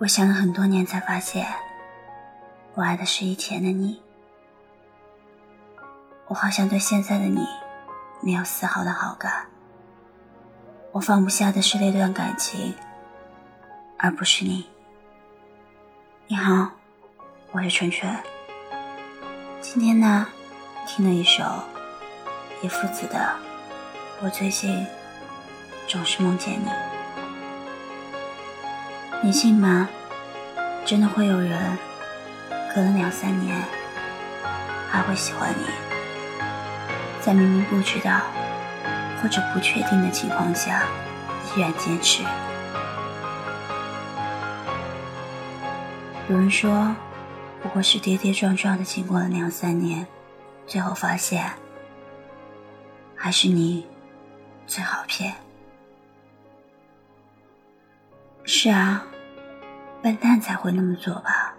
我想了很多年，才发现，我爱的是以前的你。我好像对现在的你，没有丝毫的好感。我放不下的是那段感情，而不是你。你好，我是纯纯。今天呢，听了一首叶夫子的《我最近总是梦见你》，你信吗？真的会有人隔了两三年还会喜欢你，在明明不知道或者不确定的情况下依然坚持。有人说，不过是跌跌撞撞的经过了两三年，最后发现，还是你最好骗。是啊，笨蛋才会那么做吧？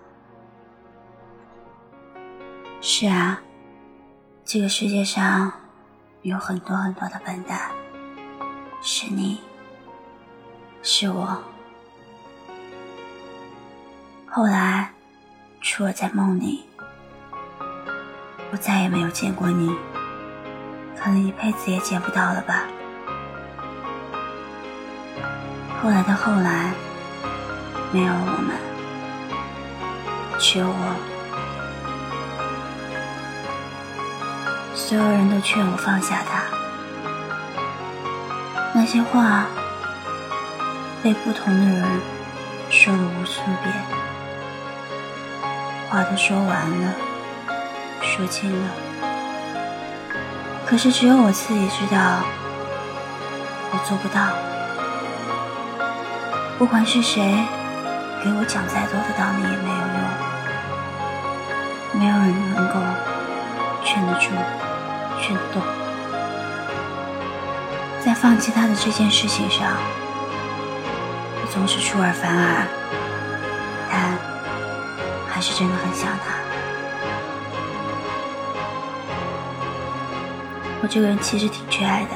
是啊，这个世界上有很多很多的笨蛋，是你，是我。后来，除了在梦里，我再也没有见过你，可能一辈子也见不到了吧。后来的后来，没有我们，只有我。所有人都劝我放下他，那些话被不同的人说了无数遍。话都说完了，说尽了，可是只有我自己知道，我做不到。不管是谁给我讲再多的道理也没有用，没有人能够劝得住，劝得动。在放弃他的这件事情上，我总是出尔反尔，但。还是真的很想他。我这个人其实挺缺爱的，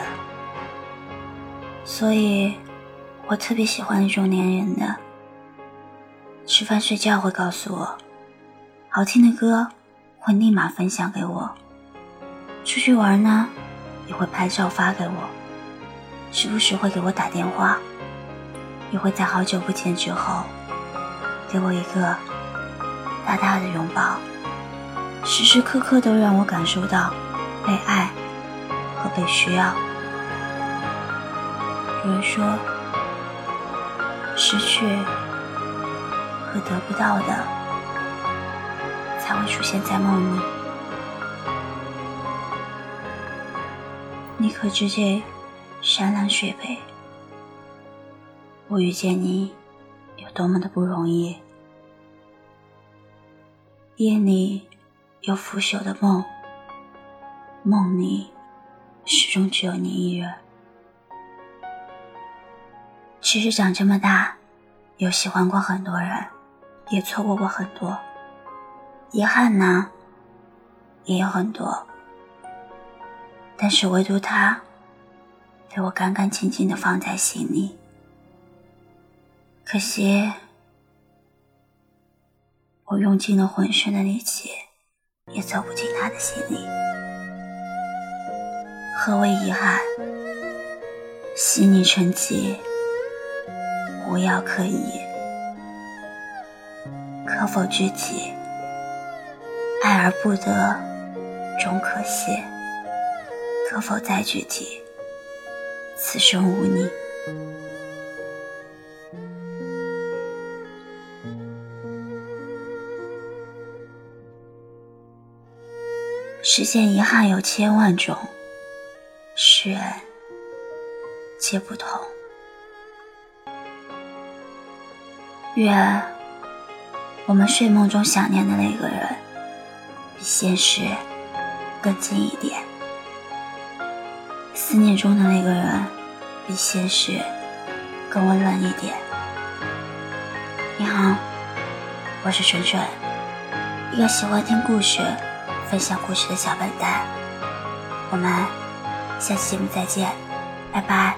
所以我特别喜欢那种粘人的。吃饭睡觉会告诉我，好听的歌会立马分享给我，出去玩呢也会拍照发给我，时不时会给我打电话，也会在好久不见之后给我一个。大大的拥抱，时时刻刻都让我感受到被爱和被需要。有人说，失去和得不到的才会出现在梦里。你可知这山南水北，我遇见你有多么的不容易？夜里有腐朽的梦，梦里始终只有你一人。其实长这么大，有喜欢过很多人，也错过过很多，遗憾呢也有很多，但是唯独他，被我干干净净的放在心里。可惜。我用尽了浑身的力气，也走不进他的心里。何为遗憾？心里成疾，无药可医。可否具体？爱而不得，终可惜。可否再具体？此生无你。世间遗憾有千万种，世人皆不同。愿我们睡梦中想念的那个人，比现实更近一点；思念中的那个人，比现实更温暖一点。你好，我是纯纯，一个喜欢听故事。分享故事的小笨蛋，我们下期节目再见，拜拜。